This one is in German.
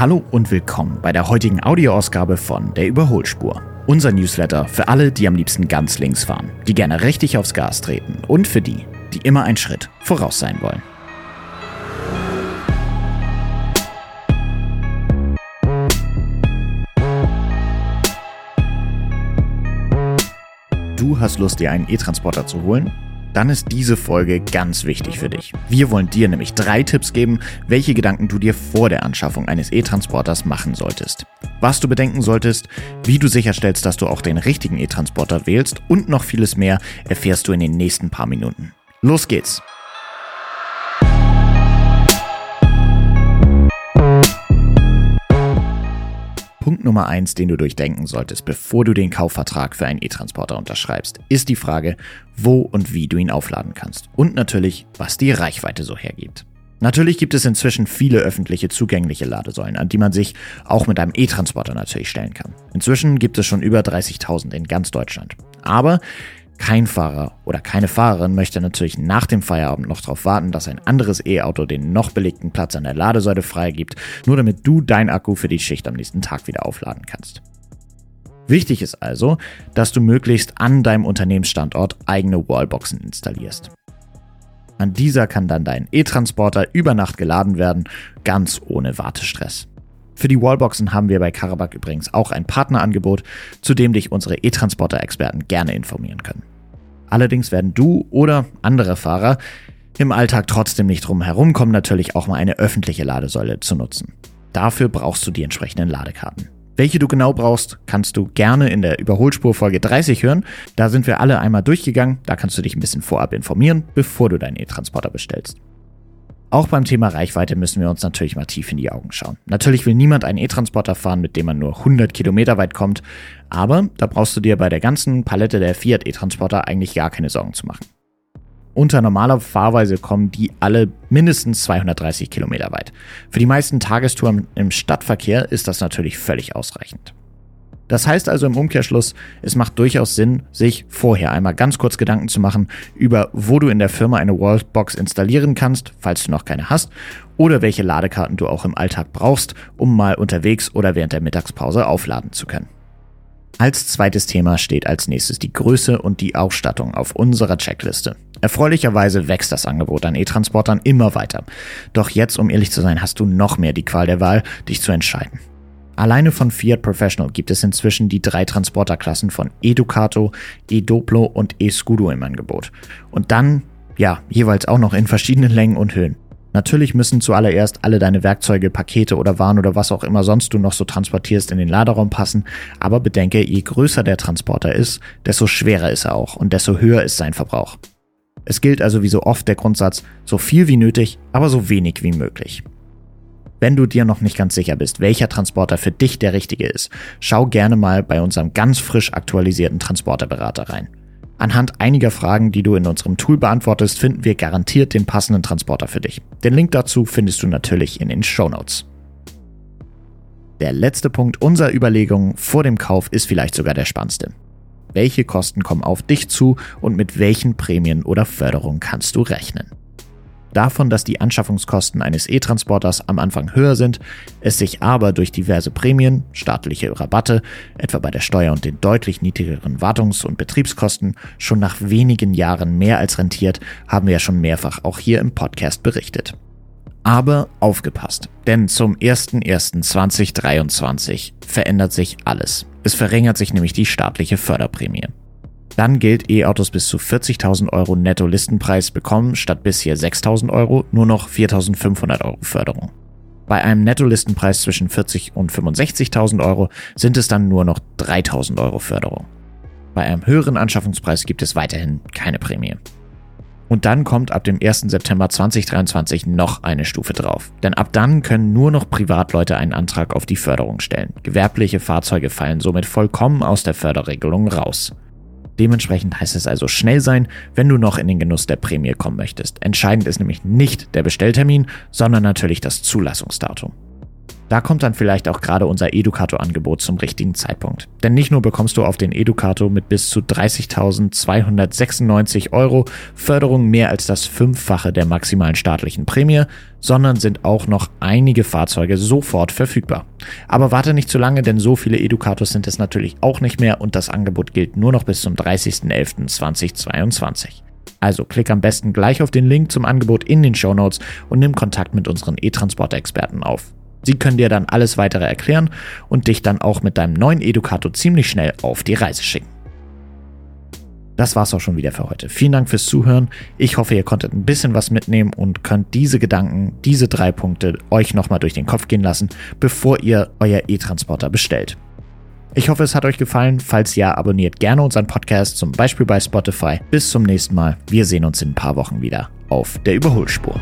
Hallo und willkommen bei der heutigen Audioausgabe von Der Überholspur. Unser Newsletter für alle, die am liebsten ganz links fahren, die gerne richtig aufs Gas treten und für die, die immer einen Schritt voraus sein wollen. Du hast Lust, dir einen E-Transporter zu holen? Dann ist diese Folge ganz wichtig für dich. Wir wollen dir nämlich drei Tipps geben, welche Gedanken du dir vor der Anschaffung eines E-Transporters machen solltest. Was du bedenken solltest, wie du sicherstellst, dass du auch den richtigen E-Transporter wählst und noch vieles mehr erfährst du in den nächsten paar Minuten. Los geht's! Nummer eins, den du durchdenken solltest, bevor du den Kaufvertrag für einen E-Transporter unterschreibst, ist die Frage, wo und wie du ihn aufladen kannst. Und natürlich, was die Reichweite so hergibt. Natürlich gibt es inzwischen viele öffentliche zugängliche Ladesäulen, an die man sich auch mit einem E-Transporter natürlich stellen kann. Inzwischen gibt es schon über 30.000 in ganz Deutschland. Aber kein Fahrer oder keine Fahrerin möchte natürlich nach dem Feierabend noch darauf warten, dass ein anderes E-Auto den noch belegten Platz an der Ladesäule freigibt, nur damit du dein Akku für die Schicht am nächsten Tag wieder aufladen kannst. Wichtig ist also, dass du möglichst an deinem Unternehmensstandort eigene Wallboxen installierst. An dieser kann dann dein E-Transporter über Nacht geladen werden, ganz ohne Wartestress. Für die Wallboxen haben wir bei Karabakh übrigens auch ein Partnerangebot, zu dem dich unsere E-Transporter-Experten gerne informieren können. Allerdings werden du oder andere Fahrer im Alltag trotzdem nicht drum herumkommen, natürlich auch mal eine öffentliche Ladesäule zu nutzen. Dafür brauchst du die entsprechenden Ladekarten. Welche du genau brauchst, kannst du gerne in der Überholspur Folge 30 hören. Da sind wir alle einmal durchgegangen. Da kannst du dich ein bisschen vorab informieren, bevor du deinen E-Transporter bestellst. Auch beim Thema Reichweite müssen wir uns natürlich mal tief in die Augen schauen. Natürlich will niemand einen E-Transporter fahren, mit dem man nur 100 Kilometer weit kommt, aber da brauchst du dir bei der ganzen Palette der Fiat E-Transporter eigentlich gar keine Sorgen zu machen. Unter normaler Fahrweise kommen die alle mindestens 230 Kilometer weit. Für die meisten Tagestouren im Stadtverkehr ist das natürlich völlig ausreichend. Das heißt also im Umkehrschluss, es macht durchaus Sinn, sich vorher einmal ganz kurz Gedanken zu machen über, wo du in der Firma eine Wallbox installieren kannst, falls du noch keine hast, oder welche Ladekarten du auch im Alltag brauchst, um mal unterwegs oder während der Mittagspause aufladen zu können. Als zweites Thema steht als nächstes die Größe und die Ausstattung auf unserer Checkliste. Erfreulicherweise wächst das Angebot an E-Transportern immer weiter. Doch jetzt, um ehrlich zu sein, hast du noch mehr die Qual der Wahl, dich zu entscheiden. Alleine von Fiat Professional gibt es inzwischen die drei Transporterklassen von Educato, E-Doplo und E-Scudo im Angebot. Und dann, ja, jeweils auch noch in verschiedenen Längen und Höhen. Natürlich müssen zuallererst alle deine Werkzeuge, Pakete oder Waren oder was auch immer sonst du noch so transportierst in den Laderaum passen, aber bedenke, je größer der Transporter ist, desto schwerer ist er auch und desto höher ist sein Verbrauch. Es gilt also wie so oft der Grundsatz, so viel wie nötig, aber so wenig wie möglich. Wenn du dir noch nicht ganz sicher bist, welcher Transporter für dich der richtige ist, schau gerne mal bei unserem ganz frisch aktualisierten Transporterberater rein. Anhand einiger Fragen, die du in unserem Tool beantwortest, finden wir garantiert den passenden Transporter für dich. Den Link dazu findest du natürlich in den Show Notes. Der letzte Punkt unserer Überlegungen vor dem Kauf ist vielleicht sogar der spannendste. Welche Kosten kommen auf dich zu und mit welchen Prämien oder Förderungen kannst du rechnen? Davon, dass die Anschaffungskosten eines E-Transporters am Anfang höher sind, es sich aber durch diverse Prämien, staatliche Rabatte, etwa bei der Steuer und den deutlich niedrigeren Wartungs- und Betriebskosten, schon nach wenigen Jahren mehr als rentiert, haben wir ja schon mehrfach auch hier im Podcast berichtet. Aber aufgepasst, denn zum 01.01.2023 verändert sich alles. Es verringert sich nämlich die staatliche Förderprämie. Dann gilt E-Autos bis zu 40.000 Euro Netto-Listenpreis bekommen statt bisher 6.000 Euro nur noch 4.500 Euro Förderung. Bei einem Netto-Listenpreis zwischen 40 und 65.000 Euro sind es dann nur noch 3.000 Euro Förderung. Bei einem höheren Anschaffungspreis gibt es weiterhin keine Prämie. Und dann kommt ab dem 1. September 2023 noch eine Stufe drauf. Denn ab dann können nur noch Privatleute einen Antrag auf die Förderung stellen. Gewerbliche Fahrzeuge fallen somit vollkommen aus der Förderregelung raus. Dementsprechend heißt es also schnell sein, wenn du noch in den Genuss der Prämie kommen möchtest. Entscheidend ist nämlich nicht der Bestelltermin, sondern natürlich das Zulassungsdatum. Da kommt dann vielleicht auch gerade unser Educato-Angebot zum richtigen Zeitpunkt. Denn nicht nur bekommst du auf den Educato mit bis zu 30.296 Euro Förderung mehr als das Fünffache der maximalen staatlichen Prämie, sondern sind auch noch einige Fahrzeuge sofort verfügbar. Aber warte nicht zu lange, denn so viele Educatos sind es natürlich auch nicht mehr und das Angebot gilt nur noch bis zum 30.11.2022. Also klick am besten gleich auf den Link zum Angebot in den Show Notes und nimm Kontakt mit unseren E-Transport-Experten auf. Sie können dir dann alles weitere erklären und dich dann auch mit deinem neuen Educato ziemlich schnell auf die Reise schicken. Das war's auch schon wieder für heute. Vielen Dank fürs Zuhören. Ich hoffe, ihr konntet ein bisschen was mitnehmen und könnt diese Gedanken, diese drei Punkte euch nochmal durch den Kopf gehen lassen, bevor ihr euer E-Transporter bestellt. Ich hoffe, es hat euch gefallen. Falls ja, abonniert gerne unseren Podcast, zum Beispiel bei Spotify. Bis zum nächsten Mal. Wir sehen uns in ein paar Wochen wieder auf der Überholspur.